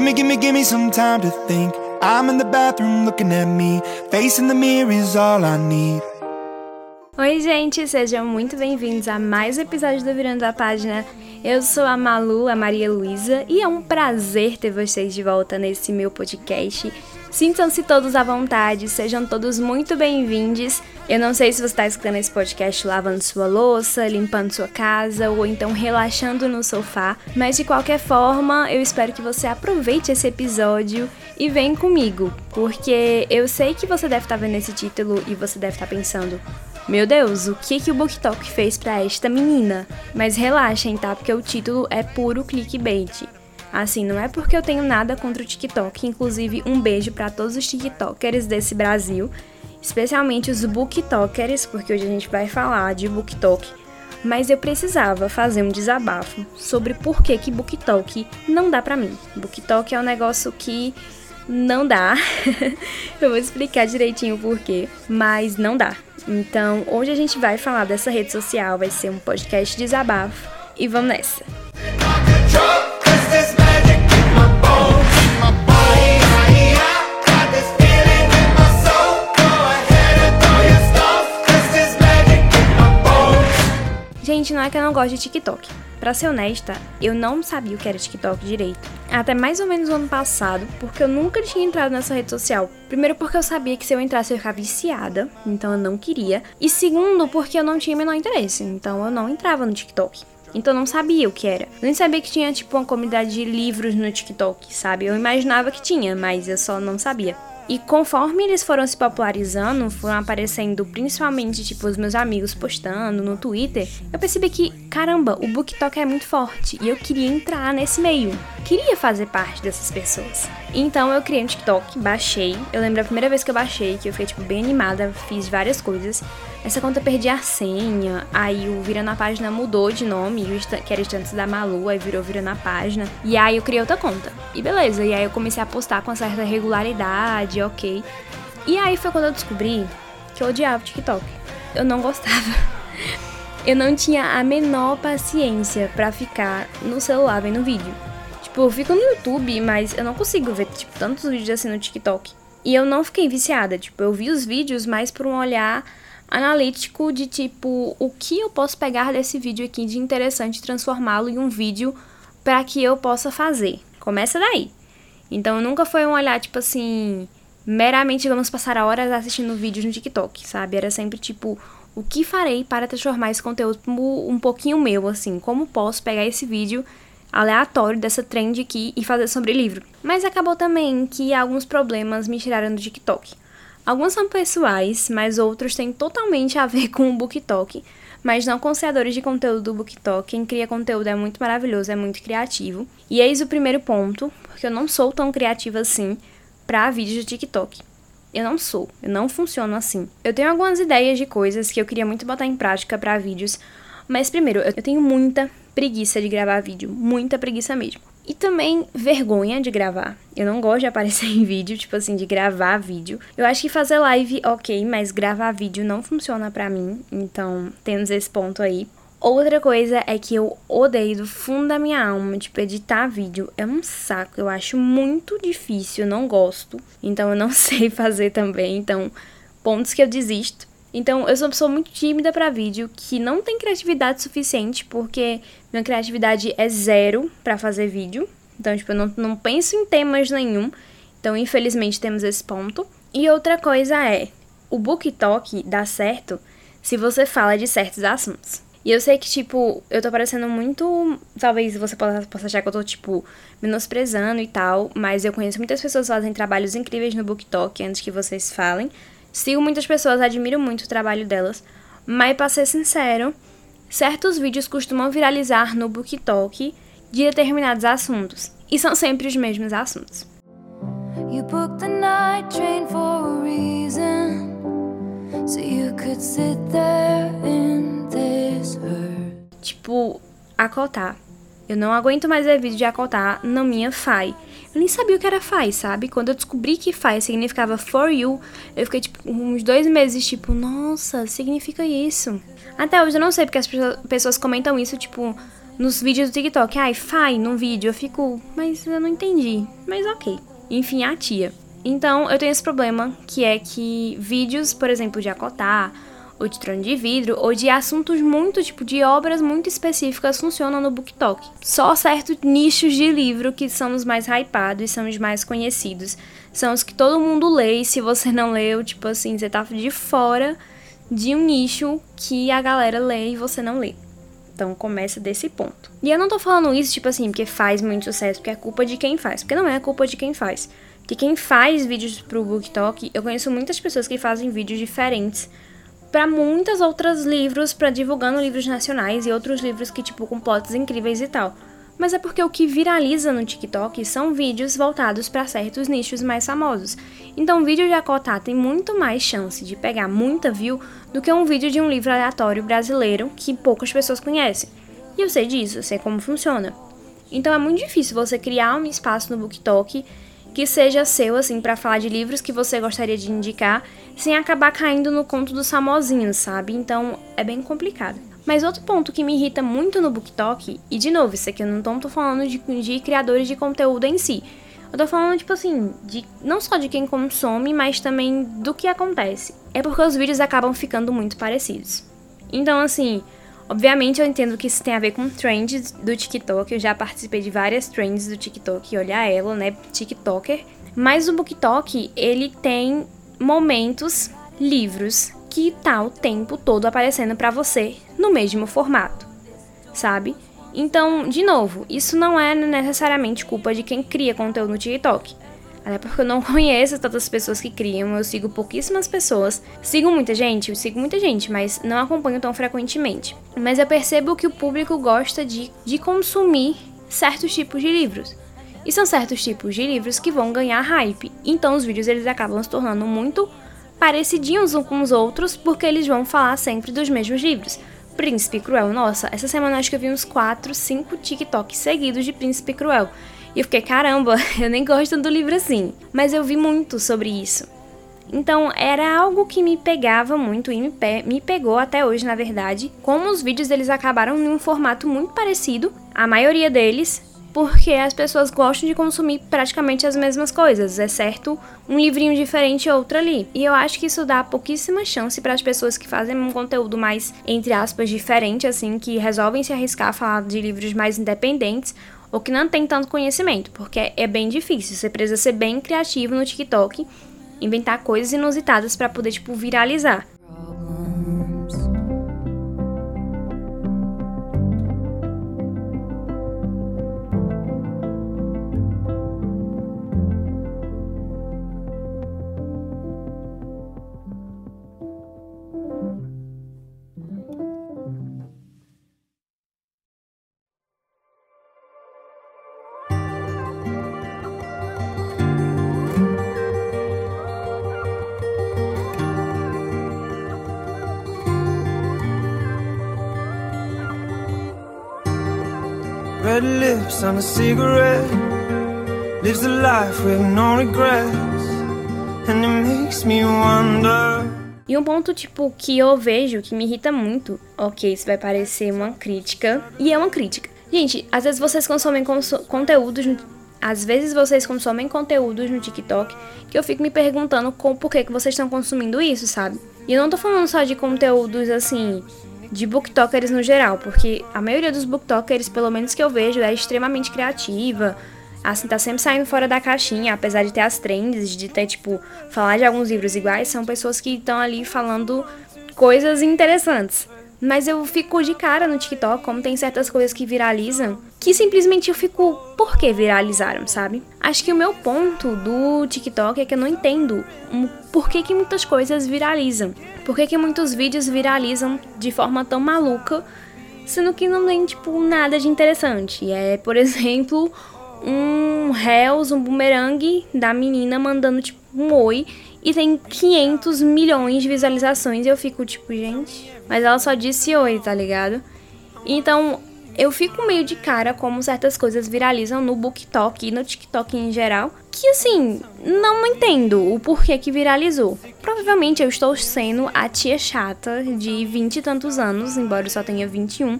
Gimme, gimme, gimme some time to think. I'm in the bathroom looking at me. Facing the mirror is all I need. Oi, gente, sejam muito bem-vindos a mais um episódio do Virando a Página. Eu sou a Malu, a Maria Luísa, e é um prazer ter vocês de volta nesse meu podcast. Sintam-se todos à vontade, sejam todos muito bem-vindos. Eu não sei se você está escutando esse podcast lavando sua louça, limpando sua casa ou então relaxando no sofá, mas de qualquer forma, eu espero que você aproveite esse episódio e vem comigo, porque eu sei que você deve estar vendo esse título e você deve estar pensando: meu Deus, o que que o BookTok fez para esta menina? Mas relaxem, tá? Porque o título é puro clickbait. Assim, não é porque eu tenho nada contra o TikTok, inclusive um beijo para todos os TikTokers desse Brasil, especialmente os booktokers, porque hoje a gente vai falar de BookTok. Mas eu precisava fazer um desabafo sobre por que que BookTok não dá para mim. BookTok é um negócio que não dá. eu vou explicar direitinho o porquê, mas não dá. Então, hoje a gente vai falar dessa rede social, vai ser um podcast desabafo e vamos nessa. Gente, não é que eu não gosto de TikTok. Pra ser honesta, eu não sabia o que era TikTok direito. Até mais ou menos o ano passado, porque eu nunca tinha entrado nessa rede social. Primeiro, porque eu sabia que se eu entrasse eu ia ficar viciada, então eu não queria. E segundo, porque eu não tinha o menor interesse, então eu não entrava no TikTok. Então eu não sabia o que era. Nem sabia que tinha, tipo, uma comunidade de livros no TikTok, sabe? Eu imaginava que tinha, mas eu só não sabia. E conforme eles foram se popularizando, foram aparecendo principalmente, tipo, os meus amigos postando no Twitter, eu percebi que, caramba, o BookTok é muito forte e eu queria entrar nesse meio. Queria fazer parte dessas pessoas. Então eu criei um TikTok, baixei. Eu lembro a primeira vez que eu baixei, que eu fiquei, tipo, bem animada, fiz várias coisas. Essa conta eu perdi a senha, aí o Vira na Página mudou de nome, que era Estantes da Malu, aí virou Vira na Página. E aí eu criei outra conta. E beleza, e aí eu comecei a postar com certa regularidade, ok. E aí foi quando eu descobri que eu odiava o TikTok. Eu não gostava. Eu não tinha a menor paciência para ficar no celular vendo vídeo. Tipo, eu fico no YouTube, mas eu não consigo ver, tipo, tantos vídeos assim no TikTok. E eu não fiquei viciada, tipo, eu vi os vídeos mais por um olhar analítico de tipo, o que eu posso pegar desse vídeo aqui de interessante e transformá-lo em um vídeo para que eu possa fazer. Começa daí. Então nunca foi um olhar tipo assim, meramente vamos passar horas assistindo vídeos no TikTok, sabe? Era sempre tipo, o que farei para transformar esse conteúdo um pouquinho meu, assim? Como posso pegar esse vídeo aleatório dessa trend aqui e fazer sobre livro? Mas acabou também que alguns problemas me tiraram do TikTok. Alguns são pessoais, mas outros têm totalmente a ver com o BookTok, mas não com os criadores de conteúdo do BookTok. Quem cria conteúdo é muito maravilhoso, é muito criativo. E eis o primeiro ponto, porque eu não sou tão criativa assim para vídeos de TikTok. Eu não sou, eu não funciono assim. Eu tenho algumas ideias de coisas que eu queria muito botar em prática para vídeos, mas primeiro, eu tenho muita preguiça de gravar vídeo, muita preguiça mesmo. E também vergonha de gravar. Eu não gosto de aparecer em vídeo, tipo assim, de gravar vídeo. Eu acho que fazer live, ok, mas gravar vídeo não funciona pra mim. Então, temos esse ponto aí. Outra coisa é que eu odeio do fundo da minha alma, tipo, editar vídeo é um saco. Eu acho muito difícil, eu não gosto. Então eu não sei fazer também. Então, pontos que eu desisto. Então, eu sou uma pessoa muito tímida para vídeo, que não tem criatividade suficiente, porque minha criatividade é zero para fazer vídeo. Então, tipo, eu não, não penso em temas nenhum. Então, infelizmente, temos esse ponto. E outra coisa é, o book talk dá certo se você fala de certos assuntos. E eu sei que, tipo, eu tô parecendo muito. Talvez você possa, possa achar que eu tô, tipo, menosprezando e tal. Mas eu conheço muitas pessoas que fazem trabalhos incríveis no Book Talk antes que vocês falem. Sigo muitas pessoas, admiro muito o trabalho delas, mas para ser sincero, certos vídeos costumam viralizar no BookTok de determinados assuntos, e são sempre os mesmos assuntos. You booked the night train for a reason, so you could sit there in this hurt. Tipo, acotar. Eu não aguento mais ver vídeo de acotar na minha FAI. Eu nem sabia o que era FAI, sabe? Quando eu descobri que FAI significava for you, eu fiquei tipo uns dois meses, tipo, nossa, significa isso. Até hoje eu não sei porque as pessoas comentam isso, tipo, nos vídeos do TikTok. Ai, fai num vídeo. Eu fico, mas eu não entendi. Mas ok. Enfim, a tia. Então, eu tenho esse problema, que é que vídeos, por exemplo, de acotar, ou de trono de vidro, ou de assuntos muito, tipo, de obras muito específicas funcionam no BookTok. Só certos nichos de livro que são os mais hypados e são os mais conhecidos. São os que todo mundo lê, e se você não leu, tipo assim, você tá de fora de um nicho que a galera lê e você não lê. Então começa desse ponto. E eu não tô falando isso, tipo assim, porque faz muito sucesso, porque é culpa de quem faz. Porque não é culpa de quem faz. Porque quem faz vídeos pro BookTok, eu conheço muitas pessoas que fazem vídeos diferentes para muitas outras livros, para divulgando livros nacionais e outros livros que, tipo, com plots incríveis e tal. Mas é porque o que viraliza no TikTok são vídeos voltados para certos nichos mais famosos. Então, o vídeo de acotar tem muito mais chance de pegar muita view do que um vídeo de um livro aleatório brasileiro que poucas pessoas conhecem. E eu sei disso, eu sei como funciona. Então é muito difícil você criar um espaço no BookTok que seja seu, assim, para falar de livros que você gostaria de indicar, sem acabar caindo no conto dos famosinhos, sabe? Então é bem complicado. Mas outro ponto que me irrita muito no BookTok, e de novo, isso aqui eu não tô falando de, de criadores de conteúdo em si, eu tô falando, tipo assim, de não só de quem consome, mas também do que acontece. É porque os vídeos acabam ficando muito parecidos. Então, assim, obviamente eu entendo que isso tem a ver com trends do TikTok. Eu já participei de várias trends do TikTok, olhar ela, né, TikToker. Mas o BookTok, ele tem momentos, livros, que tá o tempo todo aparecendo para você no mesmo formato, sabe? Então, de novo, isso não é necessariamente culpa de quem cria conteúdo no TikTok. Até porque eu não conheço tantas pessoas que criam, eu sigo pouquíssimas pessoas. Sigo muita gente, eu sigo muita gente, mas não acompanho tão frequentemente. Mas eu percebo que o público gosta de, de consumir certos tipos de livros. E são certos tipos de livros que vão ganhar hype. Então os vídeos eles acabam se tornando muito parecidinhos uns com os outros, porque eles vão falar sempre dos mesmos livros. Príncipe Cruel. Nossa, essa semana acho que eu vi uns 4, 5 TikToks seguidos de Príncipe Cruel. E eu fiquei, caramba, eu nem gosto do livro assim. Mas eu vi muito sobre isso. Então era algo que me pegava muito e me, pe me pegou até hoje, na verdade. Como os vídeos deles acabaram em um formato muito parecido, a maioria deles, porque as pessoas gostam de consumir praticamente as mesmas coisas, exceto um livrinho diferente ou outro ali. E eu acho que isso dá pouquíssima chance para as pessoas que fazem um conteúdo mais, entre aspas, diferente, assim, que resolvem se arriscar a falar de livros mais independentes ou que não tem tanto conhecimento, porque é bem difícil. Você precisa ser bem criativo no TikTok, inventar coisas inusitadas para poder, tipo, viralizar. Red lips on a cigarette Lives a life with no regrets And it makes me wonder e um ponto, tipo, que eu vejo que me irrita muito. Ok, isso vai parecer uma crítica. E é uma crítica. Gente, às vezes vocês consomem conso conteúdos. No... Às vezes vocês consomem conteúdos no TikTok que eu fico me perguntando com, por que, que vocês estão consumindo isso, sabe? E eu não tô falando só de conteúdos assim de booktokers no geral, porque a maioria dos booktokers, pelo menos que eu vejo, é extremamente criativa, assim, tá sempre saindo fora da caixinha, apesar de ter as trends, de ter, tipo, falar de alguns livros iguais, são pessoas que estão ali falando coisas interessantes. Mas eu fico de cara no TikTok, como tem certas coisas que viralizam, que simplesmente eu fico, por que viralizaram, sabe? Acho que o meu ponto do TikTok é que eu não entendo por que, que muitas coisas viralizam. Por que, que muitos vídeos viralizam de forma tão maluca, sendo que não tem, tipo, nada de interessante. É, por exemplo, um Hells, um boomerang da menina mandando, tipo, um oi e tem 500 milhões de visualizações. E eu fico tipo, gente. Mas ela só disse oi, tá ligado? Então eu fico meio de cara como certas coisas viralizam no BookTok e no TikTok em geral. Que assim, não entendo o porquê que viralizou. Provavelmente eu estou sendo a tia chata de 20 e tantos anos, embora eu só tenha 21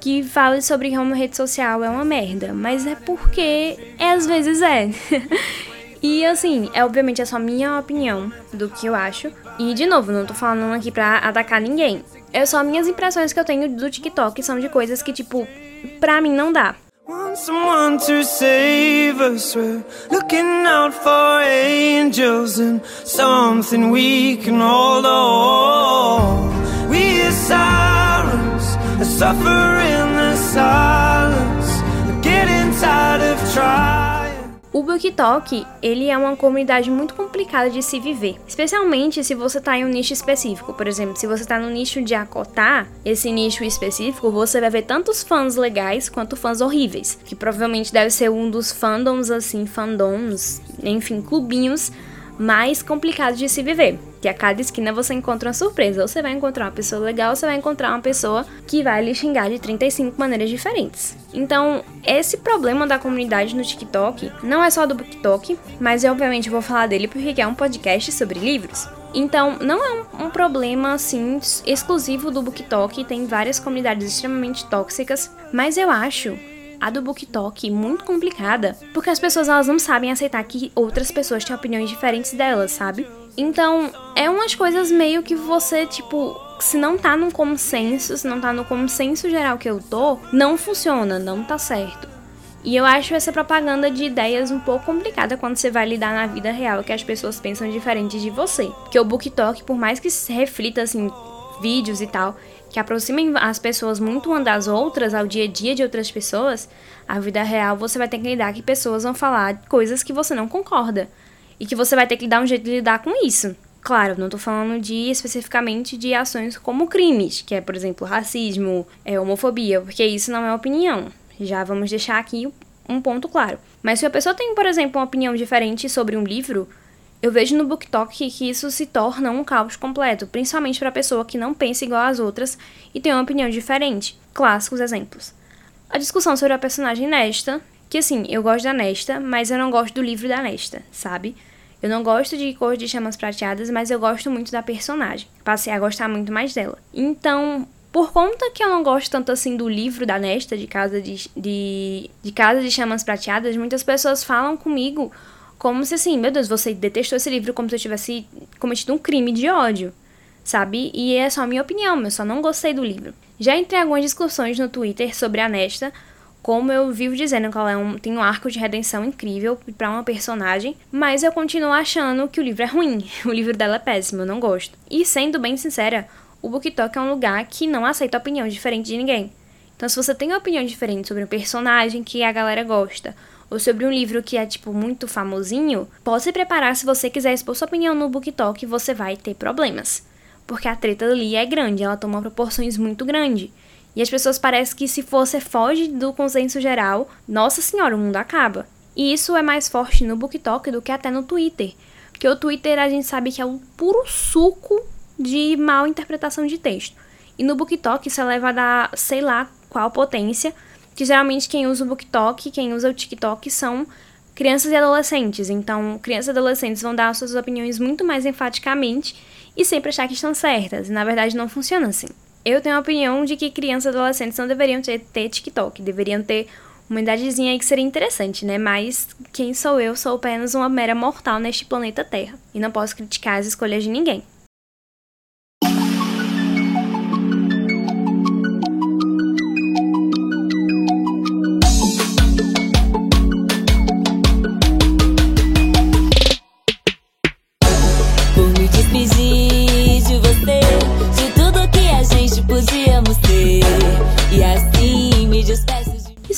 que fale sobre como rede social é uma merda, mas é porque é, às vezes é. e assim, é obviamente é só minha opinião do que eu acho. E de novo, não tô falando aqui pra atacar ninguém. É só minhas impressões que eu tenho do TikTok, são de coisas que, tipo, pra mim não dá. Sirens, suffering the silence, of. O BookTok, ele é uma comunidade muito complicada de se viver, especialmente se você está em um nicho específico. Por exemplo, se você está no nicho de acotar esse nicho específico, você vai ver tantos fãs legais quanto fãs horríveis, que provavelmente deve ser um dos fandoms assim, fandoms, enfim, clubinhos mais complicados de se viver que a cada esquina você encontra uma surpresa. Ou você vai encontrar uma pessoa legal, ou você vai encontrar uma pessoa que vai lhe xingar de 35 maneiras diferentes. Então, esse problema da comunidade no TikTok não é só do BookTok, mas eu obviamente vou falar dele porque é um podcast sobre livros. Então, não é um, um, problema assim exclusivo do BookTok, tem várias comunidades extremamente tóxicas, mas eu acho a do BookTok muito complicada, porque as pessoas elas não sabem aceitar que outras pessoas têm opiniões diferentes delas, sabe? Então, é umas coisas meio que você, tipo, se não tá no consenso, se não tá no consenso geral que eu tô, não funciona, não tá certo. E eu acho essa propaganda de ideias um pouco complicada quando você vai lidar na vida real, que as pessoas pensam diferente de você. Porque o BookTok, por mais que reflita assim, vídeos e tal, que aproximem as pessoas muito uma das outras, ao dia a dia de outras pessoas, a vida real você vai ter que lidar que pessoas vão falar coisas que você não concorda e que você vai ter que dar um jeito de lidar com isso. Claro, não estou falando de especificamente de ações como crimes, que é, por exemplo, racismo, é, homofobia, porque isso não é opinião. Já vamos deixar aqui um ponto claro. Mas se a pessoa tem, por exemplo, uma opinião diferente sobre um livro, eu vejo no BookTok que isso se torna um caos completo, principalmente para a pessoa que não pensa igual às outras e tem uma opinião diferente. Clássicos exemplos. A discussão sobre a personagem Nesta, que assim, eu gosto da Nesta, mas eu não gosto do livro da Nesta, sabe? Eu não gosto de cor de chamas prateadas, mas eu gosto muito da personagem. Passei a gostar muito mais dela. Então, por conta que eu não gosto tanto assim do livro da Nesta, de Casa de, de, de Casa de Chamas Prateadas, muitas pessoas falam comigo como se assim, meu Deus, você detestou esse livro como se eu tivesse cometido um crime de ódio, sabe? E é só a minha opinião, eu só não gostei do livro. Já entrei algumas discussões no Twitter sobre a Nesta, como eu vivo dizendo que ela é um, tem um arco de redenção incrível para uma personagem, mas eu continuo achando que o livro é ruim. O livro dela é péssimo, eu não gosto. E sendo bem sincera, o BookTok é um lugar que não aceita opinião diferente de ninguém. Então, se você tem uma opinião diferente sobre um personagem que a galera gosta, ou sobre um livro que é, tipo, muito famosinho, pode se preparar se você quiser expor sua opinião no BookTok, você vai ter problemas. Porque a treta ali é grande, ela toma proporções muito grandes. E as pessoas parecem que se você foge do consenso geral, nossa senhora, o mundo acaba. E isso é mais forte no BookTok do que até no Twitter. Porque o Twitter a gente sabe que é o puro suco de mal interpretação de texto. E no BookTok isso é levado a sei lá qual potência, que geralmente quem usa o BookTok, quem usa o TikTok são crianças e adolescentes. Então, crianças e adolescentes vão dar suas opiniões muito mais enfaticamente e sempre achar que estão certas. E na verdade não funciona assim. Eu tenho a opinião de que crianças e adolescentes não deveriam ter, ter TikTok, deveriam ter uma idadezinha aí que seria interessante, né? Mas quem sou eu? Sou apenas uma mera mortal neste planeta Terra. E não posso criticar as escolhas de ninguém.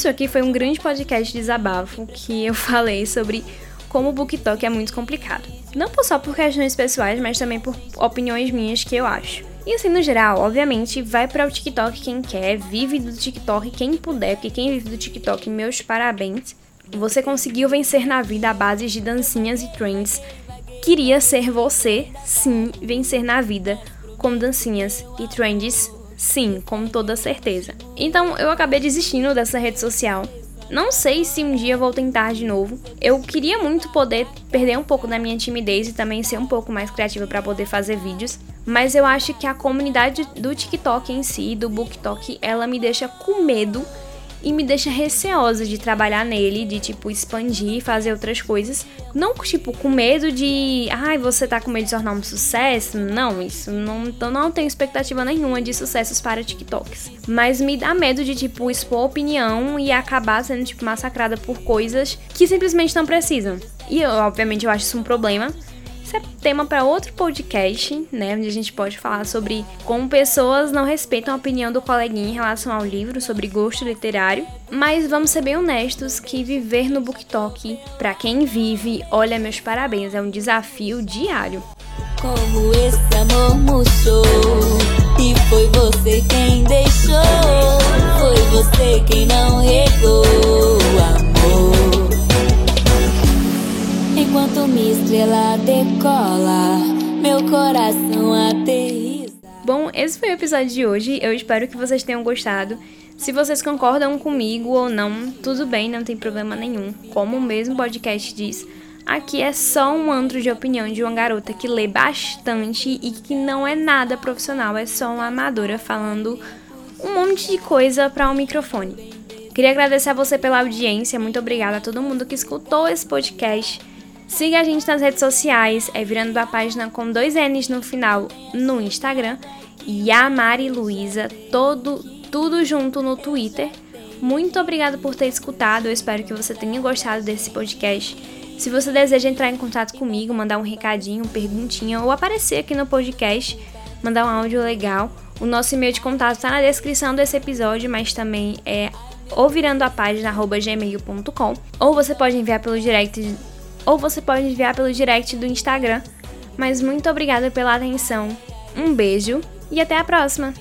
Isso aqui foi um grande podcast de desabafo que eu falei sobre como o BookTok é muito complicado. Não só por questões pessoais, mas também por opiniões minhas que eu acho. E assim, no geral, obviamente, vai para o TikTok quem quer, vive do TikTok quem puder, porque quem vive do TikTok, meus parabéns. Você conseguiu vencer na vida à base de dancinhas e trends. Queria ser você, sim, vencer na vida com dancinhas e trends Sim, com toda certeza. Então eu acabei desistindo dessa rede social. Não sei se um dia vou tentar de novo. Eu queria muito poder perder um pouco da minha timidez e também ser um pouco mais criativa para poder fazer vídeos, Mas eu acho que a comunidade do TikTok em si, do BookTok, ela me deixa com medo e me deixa receosa de trabalhar nele, de tipo expandir, fazer outras coisas. Não tipo com medo de, ai, você tá com medo de tornar um sucesso. Não, isso não, então não tenho expectativa nenhuma de sucessos para TikToks. Mas me dá medo de tipo expor opinião e acabar sendo tipo massacrada por coisas que simplesmente não precisam. E obviamente eu acho isso um problema. Tema para outro podcast, né? Onde a gente pode falar sobre como pessoas não respeitam a opinião do coleguinha em relação ao livro, sobre gosto literário. Mas vamos ser bem honestos que viver no BookTok, para quem vive, olha, meus parabéns, é um desafio diário. Como esse amor murchou E foi você quem deixou Foi você quem não regou estrela decola, meu coração aterriza. Bom, esse foi o episódio de hoje. Eu espero que vocês tenham gostado. Se vocês concordam comigo ou não, tudo bem, não tem problema nenhum. Como o mesmo podcast diz, aqui é só um antro de opinião de uma garota que lê bastante e que não é nada profissional, é só uma amadora falando um monte de coisa para um microfone. Queria agradecer a você pela audiência, muito obrigada a todo mundo que escutou esse podcast. Siga a gente nas redes sociais, é virando a página com dois N's no final no Instagram e a Mari Luiza, todo, tudo junto no Twitter. Muito obrigada por ter escutado, eu espero que você tenha gostado desse podcast. Se você deseja entrar em contato comigo, mandar um recadinho, perguntinha ou aparecer aqui no podcast, mandar um áudio legal, o nosso e-mail de contato está na descrição desse episódio, mas também é ou virando a página gmail.com ou você pode enviar pelo direct ou você pode enviar pelo direct do Instagram. Mas muito obrigada pela atenção. Um beijo e até a próxima!